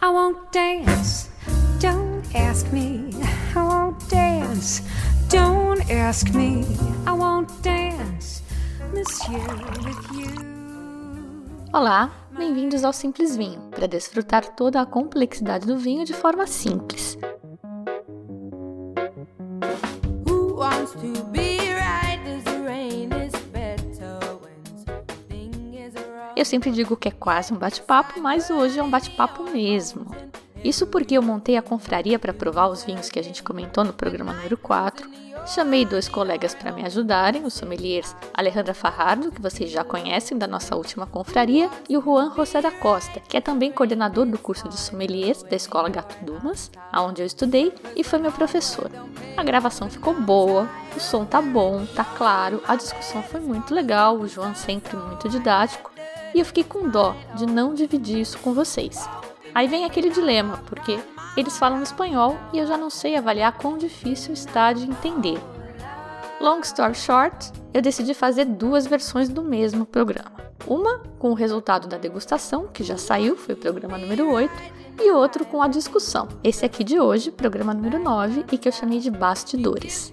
I won't dance. Don't ask me. I won't dance. Don't ask me. I won't dance, monsieur, with you. Olá, bem-vindos ao Simples Vinho, para desfrutar toda a complexidade do vinho de forma simples. Sempre digo que é quase um bate-papo, mas hoje é um bate-papo mesmo. Isso porque eu montei a confraria para provar os vinhos que a gente comentou no programa número 4. Chamei dois colegas para me ajudarem, os sommeliers Alejandra Farrado, que vocês já conhecem da nossa última confraria, e o Juan José da Costa, que é também coordenador do curso de sommeliers da Escola Gato Dumas, aonde eu estudei, e foi meu professor. A gravação ficou boa, o som tá bom, tá claro, a discussão foi muito legal, o João sempre muito didático, e eu fiquei com dó de não dividir isso com vocês. Aí vem aquele dilema, porque eles falam espanhol e eu já não sei avaliar quão difícil está de entender. Long story short, eu decidi fazer duas versões do mesmo programa. Uma com o resultado da degustação, que já saiu, foi o programa número 8, e outro com a discussão, esse aqui de hoje, programa número 9, e que eu chamei de bastidores.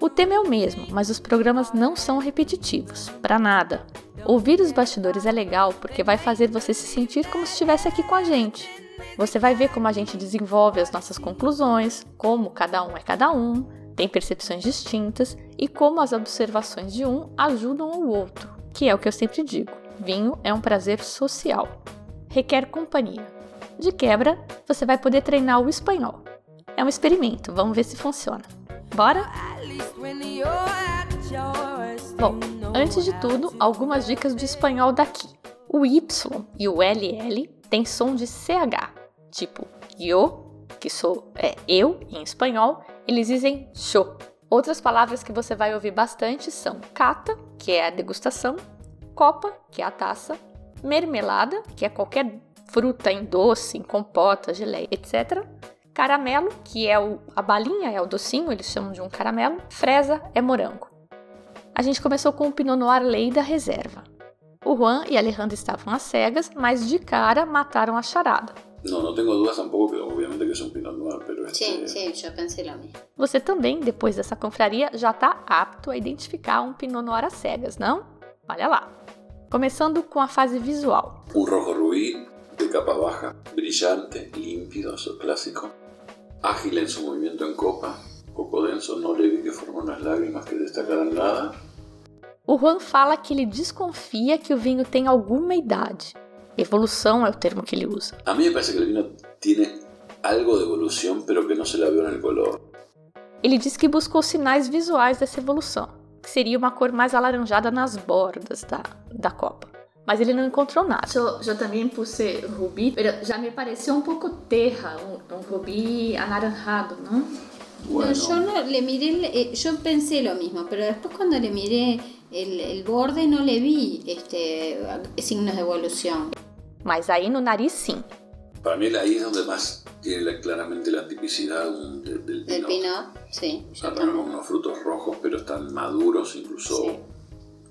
O tema é o mesmo, mas os programas não são repetitivos, para nada. Ouvir os bastidores é legal porque vai fazer você se sentir como se estivesse aqui com a gente. Você vai ver como a gente desenvolve as nossas conclusões, como cada um é cada um, tem percepções distintas e como as observações de um ajudam o outro, que é o que eu sempre digo: vinho é um prazer social. Requer companhia. De quebra, você vai poder treinar o espanhol. É um experimento, vamos ver se funciona. Bora? Bom, antes de tudo, algumas dicas de espanhol daqui. O Y e o LL têm som de CH, tipo yo, que sou é eu em espanhol, eles dizem cho. Outras palavras que você vai ouvir bastante são cata, que é a degustação, copa, que é a taça, mermelada, que é qualquer fruta em doce, em compota, geleia, etc. Caramelo, que é o, a balinha, é o docinho, eles chamam de um caramelo. Fresa é morango. A gente começou com o Pinot Noir Lei da reserva. O Juan e a Alejandra estavam às cegas, mas de cara mataram a charada. No tengo dudas tampoco, que obviamente que un Pinot Noir, pero este... Sí, sí, yo pensé lo mismo. Você também, depois dessa confraria, já está apto a identificar um Pinot Noir às cegas, não? Olha lá. Começando com a fase visual. Un rojo rubí de capa baja, brillante, límpido, clásico. Ágil en su movimiento en copa, poco denso, no le vi que formó unas lágrimas que destacaran nada. O Juan fala que ele desconfia que o vinho tem alguma idade. Evolução é o termo que ele usa. A mí me parece que el vino tiene algo de evolución, pero que no se la en el color. Ele diz que buscou sinais visuais dessa evolução, que seria uma cor mais alaranjada nas bordas da, da copa. Mas ele não encontrou nada. Eu, eu também puse rubi, mas já me pareceu um pouco terra, um, um rubi anaranjado, não? Bueno, No, yo no le miré, eh, yo pensé lo mismo, pero después cuando le miré el, el borde no le vi este signos de evolución. Mas aí no nariz sim. para mí ahí es donde más tiene la- claramente la tipicidad de- del El Pinot. pinot, sí, O sea, tenemos unos frutos rojos, pero están maduros, incluso. Sí.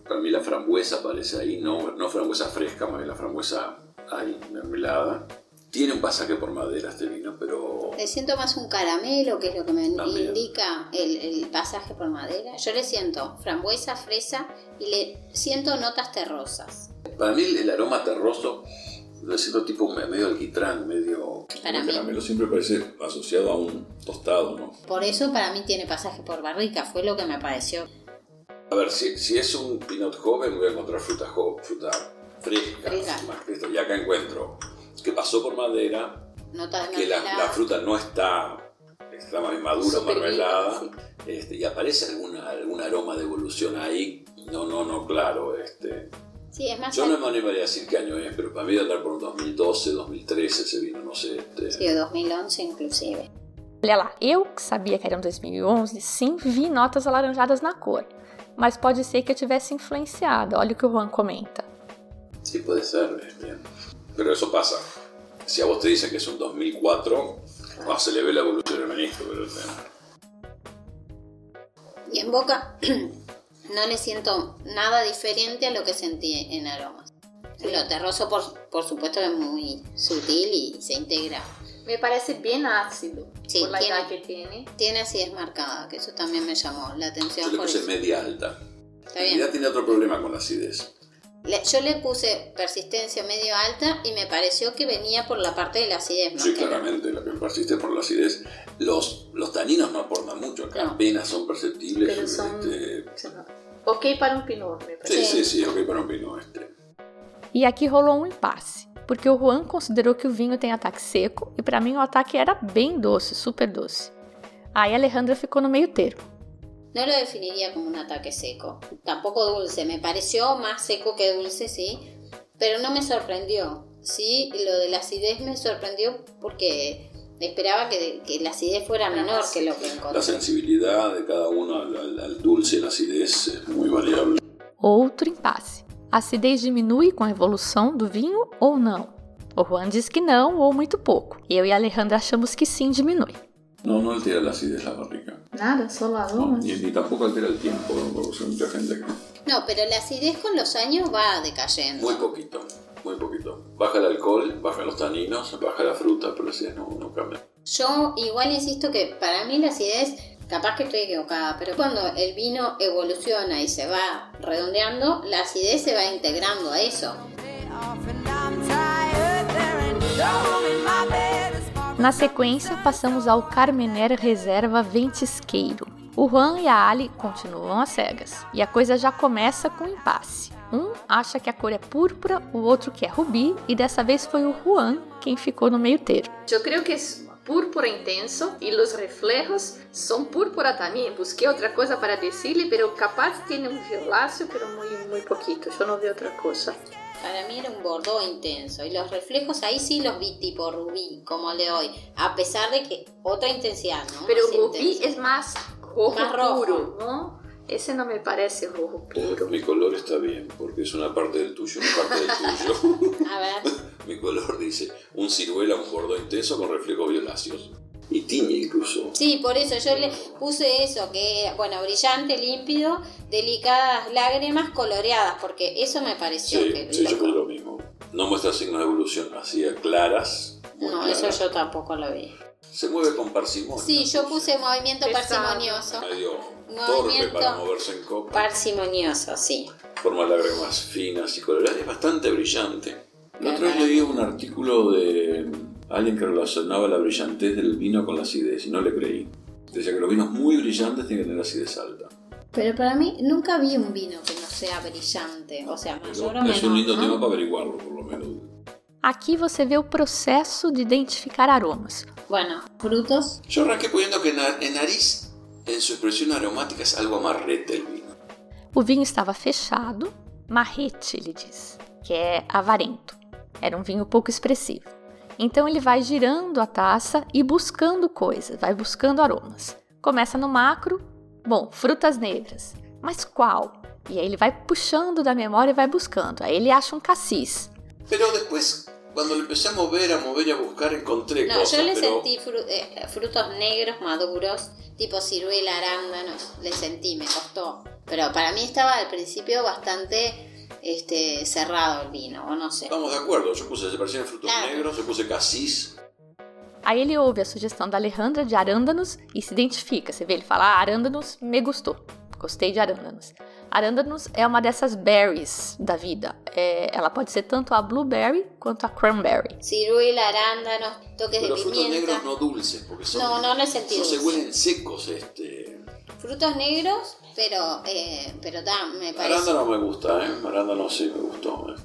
Para mí la frambuesa aparece ahí, no, no frambuesa fresca, más bien la frambuesa ahí, mermelada. Tiene un pasaje por madera este vino, pero Le siento más un caramelo, que es lo que me También. indica el, el pasaje por madera. Yo le siento frambuesa, fresa y le siento notas terrosas. para mí el, aroma terroso lo siento tipo me- medio alquitrán, medio Para el mí. caramelo siempre parece asociado a un tostado, ¿no? Por eso para mí tiene pasaje por barrica, fue lo que me pareció. A ver, si, si es un pinot joven voy a encontrar fruta, jo- fruta fresca, Fresca. más y acá encuentro que pasó por madera, Notas de que la, la fruta no está, está más madura, mermelada, viva, este, y aparece alguna, algún aroma de evolución ahí, no, no, no, claro, este, Sí, es más yo no me animaría a decir qué año es, pero para mí debe andar por un 2012, 2013 ese vino, no sé, este, Sí, 2011 inclusive. Olha lá, eu que sabia que era um 2011, sim, vi notas alaranjadas na cor. Mas pode ser que eu tivesse influenciado. Olha o que o Juan comenta. sí puede ser, este, pero eso pasa. Si a vos te dicen que es un 2004, ah, se le ve la evolución al ministro, pero Y en boca no le siento nada diferente a lo que sentí en aromas. Lo terroso, por, por supuesto, es muy sutil y se integra. Me parece bien ácido Sí, por la tiene- edad que tiene. Tiene acidez marcada, que eso también me llamó la Yo atención. le por puse eso. media alta. Está En bien. realidad tiene otro problema con la acidez. Le- yo le puse persistencia medio alta y me pareció que venía por la parte de la acidez. Sí, claramente, lo que persiste por la acidez. Los, los taninos no aportan mucho acá, No. apenas son perceptibles. Pero son- este, Ok para um pinot, me parece. sí, Sí. sí, ok para un vino este. E aqui rolou um impasse, porque o Juan considerou que o vinho tem ataque seco e para mim o ataque era bem doce, super doce. Aí a Alejandra ficou no meio termo. No lo definiría como un ataque seco. Tampoco dulce. Me pareció más seco que dulce, sí. Pero no me sorprendió. Sí, lo de la acidez me sorprendió porque esperaba que, que la acidez fuera menor que lo que La encontré. sensibilidad de cada uno al, al- al dulce y la acidez es muy variable. Outro impasse. A acidez diminui com a evolução do vinho ou não? O Juan diz que não ou muito pouco. Eu e a Alejandra achamos que sim diminui. No, no altera la acidez la barrica. Nada, só No, ni, ni tampoco altera el tiempo, como produce mucha gente aquí. No, pero la acidez con los años va decayendo. Muy poquito, muy poquito. Baja el alcohol, baja los taninos, baja la fruta, pero la acidez no, no cambia. Yo igual insisto que para mí la acidez, capaz que estoy equivocada, pero cuando el vino evoluciona y se va redondeando, la acidez se va integrando a eso. Na sequência, passamos ao Carmener Reserva Ventisqueiro. O Juan e a Ali continuam às cegas, e a coisa já começa com impasse. Um acha que a cor é púrpura, o outro que é rubi, e dessa vez foi o Juan quem ficou no meio termo. Eu creio que é púrpura intenso e os reflejos são púrpura também. Busquei outra coisa para dizer-lhe, pero capaz tem um violáceo, pero muito, muito pouquito. Eu não vi outra coisa. Para mí era un bordeaux intenso y los reflejos ahí sí los vi tipo rubí, como le doy, a pesar de que otra intensidad, ¿no? Pero Más intenso. é mais rojo Más rojo. puro, não? Esse não me parece rojo puro. Mi color está bien, porque es una parte del tuyo, una parte del tuyo. A ver, Mi color dice un ciruela, un bordo intenso con reflejos violáceos. Y tiñe incluso. sí, por eso yo le puse eso, que bueno, brillante, límpido, delicadas lágrimas coloreadas, porque eso me pareció Sí, que sí, yo creo lo mismo. No muestra signos de evolución, así claras. No, claras. eso yo tampoco lo vi. Se mueve con parsimonia. Sí, yo puse movimiento Pesado. parsimonioso. Medio torpe para moverse en copa. Parsimonioso, sí. Forma lágrimas finas y coloradas. Es bastante brillante. La otra vez leí un artículo de alguien que relacionaba la brillantez del vino con la acidez y no le creí. Decía que los vinos muy brillantes tienen que tener acidez alta. Pero para mí nunca vi un vino que no sea brillante, o sea, Pero mayor o es un menor, lindo ¿no? tema para averiguarlo, por lo menos. Aqui você vê o processo de identificar aromas. Bueno, frutos, Yo arranqué poniendo que en nariz, en su expresión aromática, es algo amarrete el vino. O vinho estava fechado, marrete, ele diz, que é avarento. Era um vinho pouco expressivo. Então ele vai girando a taça e buscando coisas, vai buscando aromas. Começa no macro, bom, frutas negras. Mas qual? E aí ele vai puxando da memória e vai buscando. Aí ele acha um cassis. Pero después, cuando lo empecé a mover, a mover y a buscar, encontré no, cosas. yo le pero sentí fru- eh, frutos negros maduros, tipo ciruela, arándanos, le sentí, me costó. Pero para mí estaba al principio bastante este, cerrado el vino, o no sé. Estamos de acuerdo. Yo puse, se parecían frutos Claro. negros, yo puse cassis. Aí ele ouve a sugestão da Alejandra de arândanos e se identifica. Você vê, ele fala: ah, arândanos me gostou. Gostei de arândanos. Arândanos é uma dessas berries da vida. É, ela pode ser tanto a blueberry quanto a cranberry. Ciruela, arándanos, toques Pero de frutos pimienta. negros no dulces, porque son. No, no le sentí son- se huelen secos, este. Frutos negros, pero, eh, pero ta, me parece. Arándano me gusta, ¿eh? Arándano sí me gustó. ¿eh?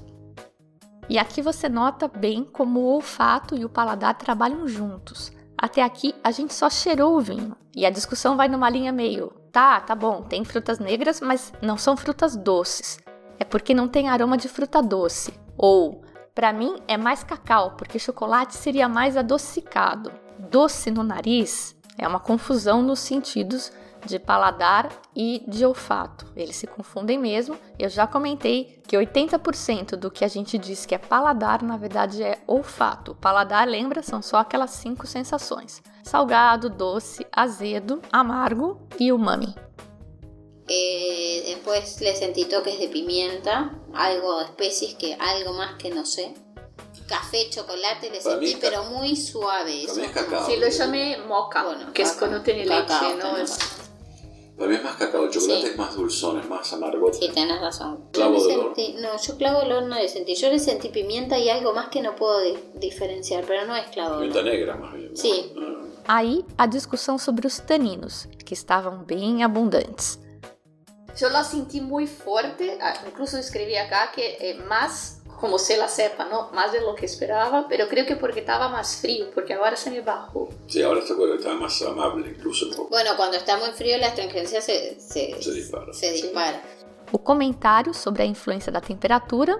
E aqui você nota bem como o olfato e o paladar trabalham juntos. Até aqui a gente só cheirou o vinho. E a discussão vai numa linha meio: tá, tá bom, tem frutas negras, mas não são frutas doces. É porque não tem aroma de fruta doce. Ou, para mim, é mais cacau, porque chocolate seria mais adocicado. Doce no nariz é uma confusão nos sentidos de paladar e de olfato. Eles se confundem mesmo. Eu já comentei que 80% do que a gente diz que é paladar, na verdade é olfato. Paladar, lembra, são só aquelas cinco sensações: salgado, doce, azedo, amargo e umami. Eh, después le sentí toques de pimienta, algo de especies que algo más que no sé. Café, chocolate le sentí, es pero muy suave. Es eso. cacao. Sí, lo llamé moca, Bueno, que es cacao. cuando tiene Cacao, leche, ¿no? tenés Es- mí es más cacao, el chocolate Sí. es más dulzón, es más amargote. Sí, tenés razón. Clavo yo de olor. sentí, no, yo clavo de olor no le sentí. Yo le sentí pimienta y algo más que no puedo di- diferenciar, pero no es clavo Pimienta olor. negra más bien. Sí. Ah. Aí, a discussão sobre os taninos, que estavam bem abundantes. Yo la sentí muy fuerte, ah, incluso escribí acá que eh, más, como se la sepa, ¿no? Más de lo que esperaba, pero creo que porque estaba más frío, porque ahora se me bajó. Sí, ahora está, está más amable incluso un poco. Bueno, cuando está muy frío la astringencia se, se, Se dispara. se dispara. O comentário sobre a influência da temperatura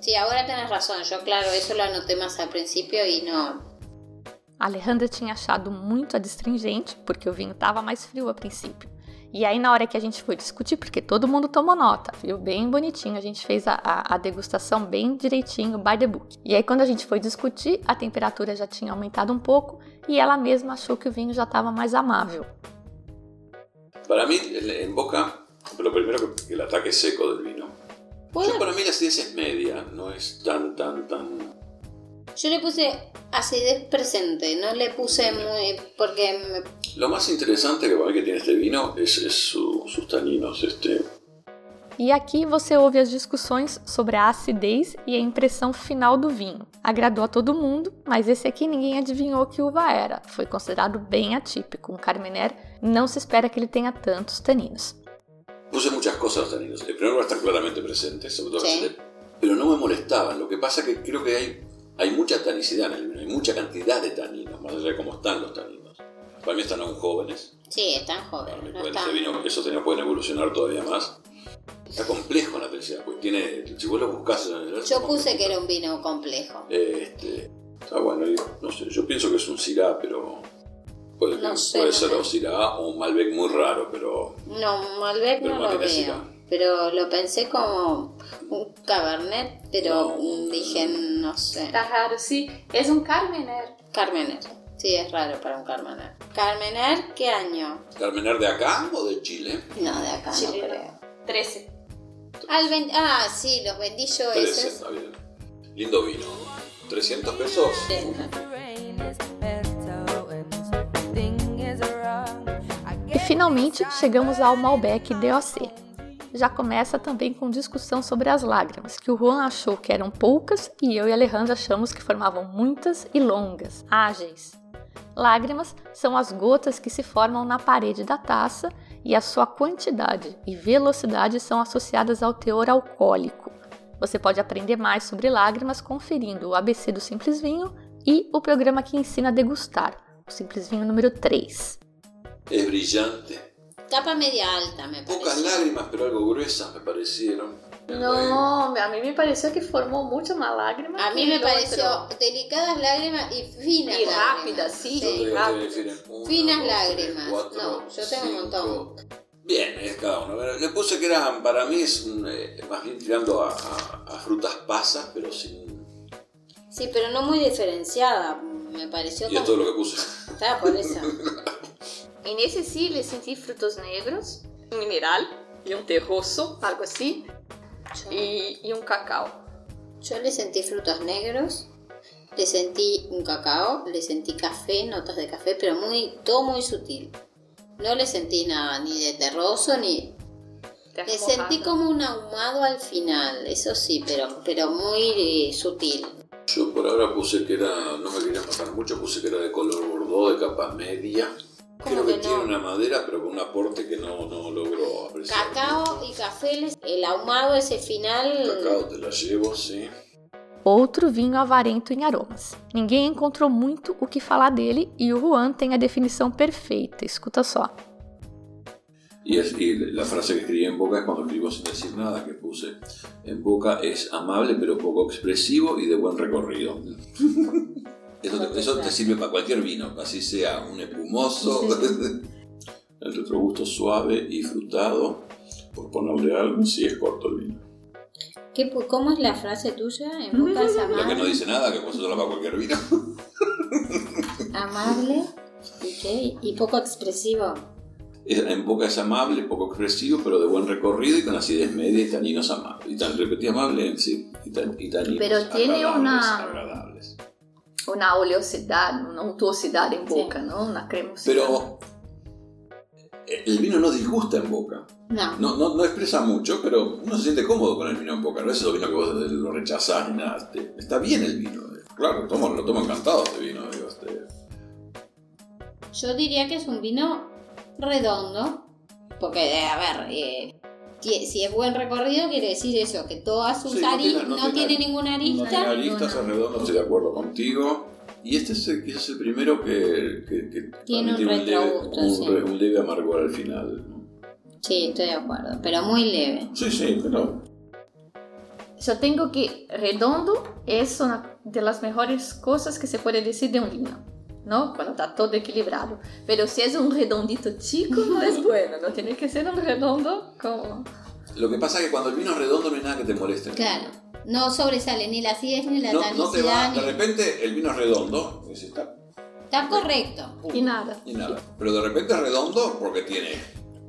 Sí, ahora tenés razón. Yo, claro, eso lo anoté más al principio y no. A Alejandra tinha achado muito adstringente, porque o vinho estava mais frio a princípio. E aí, na hora que a gente foi discutir, porque todo mundo tomou nota, viu? Bem bonitinho, a gente fez a, a- a degustação bem direitinho, by the book. E aí, quando a gente foi discutir, a temperatura já tinha aumentado um pouco e ela mesma achou que o vinho já estava mais amável. Para en en boca, lo primero que, el ataque seco del vino. ¿Puedo? Yo para mí la acidez es media, no es tan, tan, tan... Yo le puse acidez presente, no le puse muy. porque me- Lo más interesante que que tiene este vino es, es su- sus taninos. Este, E aqui você ouve as discussões sobre a acidez e a impressão final do vinho. Agradou a todo mundo, mas esse aqui ninguém adivinhou que uva era. Foi considerado bem atípico. Um Carmener não se espera que ele tenha tantos taninos. puse muchas cosas los taninos. El primero están claramente presentes, sobre todo Sí. acidez, pero no me molestaban. Lo que pasa que creo que hay, hay mucha tanicidad en el vino, hay mucha cantidad de taninos, más allá de cómo están los taninos. Para mí están aún jóvenes. Sí, están jóvenes. No pueden, están... ese vino, esos taninos pueden evolucionar todavía más. Está complejo en la tanicidad, pues tiene, si vos lo buscas... Yo puse que era un vino complejo. Este, está bueno, no sé, yo pienso que es un Syrah, pero puede, No que- sé, puede no ser sé. un Syrah o un Malbec muy raro, pero No, Malbec Pero no lo veo. Syrah. Pero lo pensé como un Cabernet, pero No. dije, no sé. Está raro, sí. Es un Carmener. Carmener. Sí, es raro para un Carmener. ¿Carmener qué año? ¿Carmener de acá o de Chile? No, de acá Chileno. no creo. 13. Al ven- ah, sí, los vendí yo 13, esos. está bien. Lindo vino. 300 pesos. E finalmente chegamos ao Malbec DOC. Já começa também com discussão sobre as lágrimas, que o Juan achou que eram poucas e eu e Alejandra achamos que formavam muitas e longas, ágeis. Lágrimas são as gotas que se formam na parede da taça e a sua quantidade e velocidade são associadas ao teor alcoólico. Você pode aprender mais sobre lágrimas conferindo o ABC do Simples Vinho e o programa que ensina a degustar, o Simples Vinho número 3. Es brillante. Tapa media alta, me Pocas parece. lágrimas, pero algo gruesas me parecieron. No, a mí me pareció que formó mucho más lágrimas. A mí me pareció otro. delicadas lágrimas y finas Y lágrimas. rápidas, sí. Definen una, Finas dos, tres, lágrimas. cuatro, No, yo tengo un montón. Bien, es cada uno. Le puse que eran, para mí es un, eh, más bien tirando a, a- a frutas pasas, pero sin... Sí, pero no muy diferenciada. Me pareció Y es todo lo que puse. Estaba por eso. En ese sí le sentí frutos negros, un mineral y un terroso, algo así, Yo, y, y un cacao. yo le sentí frutos negros, le sentí un cacao, le sentí café, notas de café, pero muy todo muy sutil. No le sentí nada, ni de terroso, ni... Terra Le sentí mojada. como un ahumado al final, eso sí, pero, pero muy eh, sutil. Yo por ahora puse que era, no me quería matar mucho, puse que era de color bordó, de capa media. ¿Cómo Creo que, que tiene no? una madera, pero con un aporte que no, no logro apreciar. Cacao y café, el ahumado ese final... Cacao te la llevo, sí. Outro vinho avarento em aromas. Ninguém encontrou muito o que falar dele e o Juan tem a definição perfeita, escuta só. Y, es- y la frase que escribí en boca es cuando escribo sin decir nada, que puse en boca es amable pero poco expresivo y de buen recorrido. Eso te, eso te sirve para cualquier vino, así sea un espumoso, el retrogusto suave y frutado, por ponerle algo, si es corto el vino. ¿Qué, ¿Cómo es la frase tuya? En boca es La que no amable, dice nada, que puedes usarla para cualquier vino. amable ¿y, qué? y poco expresivo. en boca es amable, poco expresivo, pero de buen recorrido y con acidez media y taninos amables. Y tan, repetí amable, sí, y, tan, y taninos Pero tiene agradables, una- agradables. Una oleosidade, una untuosidade em boca, não? Una cremosidade. Pero el vino no disgusta en boca. No. No, no, no expresa mucho, pero uno se siente cómodo con el vino en boca. No es el vino que vos lo rechazás ni nada. Este, Está bien el vino. Claro, tomo, lo tomo encantado este vino. Digo, este, Yo diría que es un vino redondo, porque, eh, a ver, eh, si es buen recorrido, quiere decir eso, que todas sus Sí, no aristas no, no tiene, ninguna no arista. tiene aristas, es redondo, estoy de acuerdo contigo. Y este es el, quizás el primero que, que, que Tiene un un leve, un, sí. re- un leve amargor al final. ¿no? Sí, estoy de acuerdo, pero muy leve. Sí, sí, pero Yo tengo que redondo es una de las mejores cosas que se puede decir de un vino, ¿no? Cuando está todo equilibrado. Pero si es un redondito chico, no es bueno, no tiene que ser un redondo como... lo que pasa es que cuando el vino es redondo no hay nada que te moleste. Claro, no sobresale ni la acidez ni la No, no te va, tanicidad. de ni- repente el vino es redondo, y dices, está, Está correcto, Y nada. y nada. Pero de repente es redondo porque tiene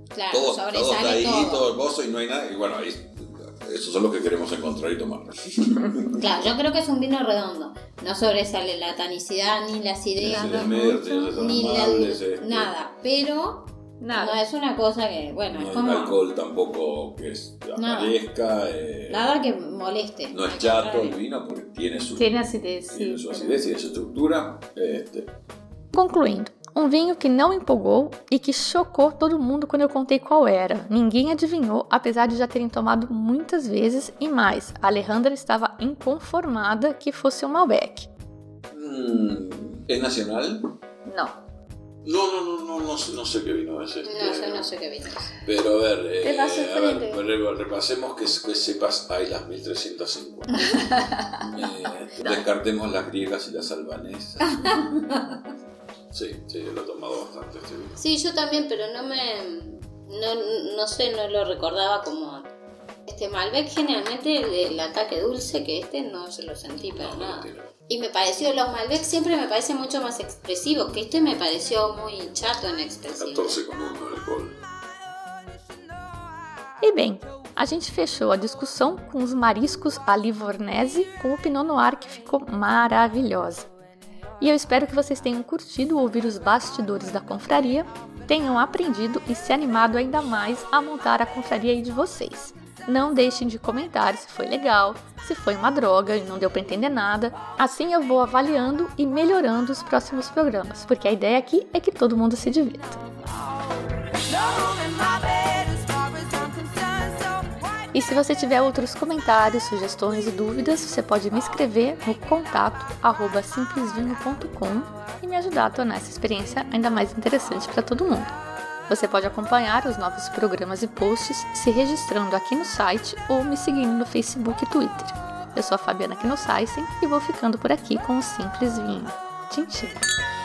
claro, todo, todo está sobresale ahí, todo. todo el coso y no hay nada. Y bueno, ahí, esos son los que queremos encontrar y tomar. Claro, yo creo que es un vino redondo. No sobresale la tanicidad, ni la acidez, Ni la ni, las la este. nada. Pero Nada. no es una cosa que, bueno, No es hay como alcohol tampoco que es- Nada. aparezca. eh, nada que moleste. no es chato el vino porque tiene su, Tiene acidez, tiene sí. su acidez y su estructura. Este, Concluindo, um vinho que não empolgou e que chocou todo mundo quando eu contei qual era. Ninguém adivinhou, apesar de já terem tomado muitas vezes e mais. A Alejandra estava inconformada que fosse um Malbec. mm, ¿Es nacional? No. No, no, no, no, no, sé- no sé qué vino es este. No, yo no sé qué vino es. Pero a ver, eh, Te a ver, re- repasemos que, que sepas, hay las 1350. Eh, descartemos las griegas y las albanesas. Sí, sí, lo he tomado bastante este vino. Sí, yo también, pero no me. No, no sé, no lo recordaba como. Este Malbec, generalmente el, el ataque dulce que este no se lo sentí para No, nada. Y me pareció, los Malbec siempre me parecen mucho más expresivos, que este me pareció muy chato en expresivo. 14 con 1 de alcohol. E bem, a gente fechou a discussão com os mariscos à livornese com o Pinot Noir que ficou maravilhosa. E eu espero que vocês tenham curtido ouvir os bastidores da confraria, tenham aprendido e se animado ainda mais a montar a confraria aí de vocês. Não deixem de comentar se foi legal, se foi uma droga e não deu para entender nada. Assim eu vou avaliando e melhorando os próximos programas, porque a ideia aqui é que todo mundo se divirta. E se você tiver outros comentários, sugestões e dúvidas, você pode me escrever no contato simplesvinho.com e me ajudar a tornar essa experiência ainda mais interessante para todo mundo. Você pode acompanhar os novos programas e posts se registrando aqui no site ou me seguindo no Facebook e Twitter. Eu sou a Fabiana Knossaisen e vou ficando por aqui com o Simples Vinho. Tchim, tchim.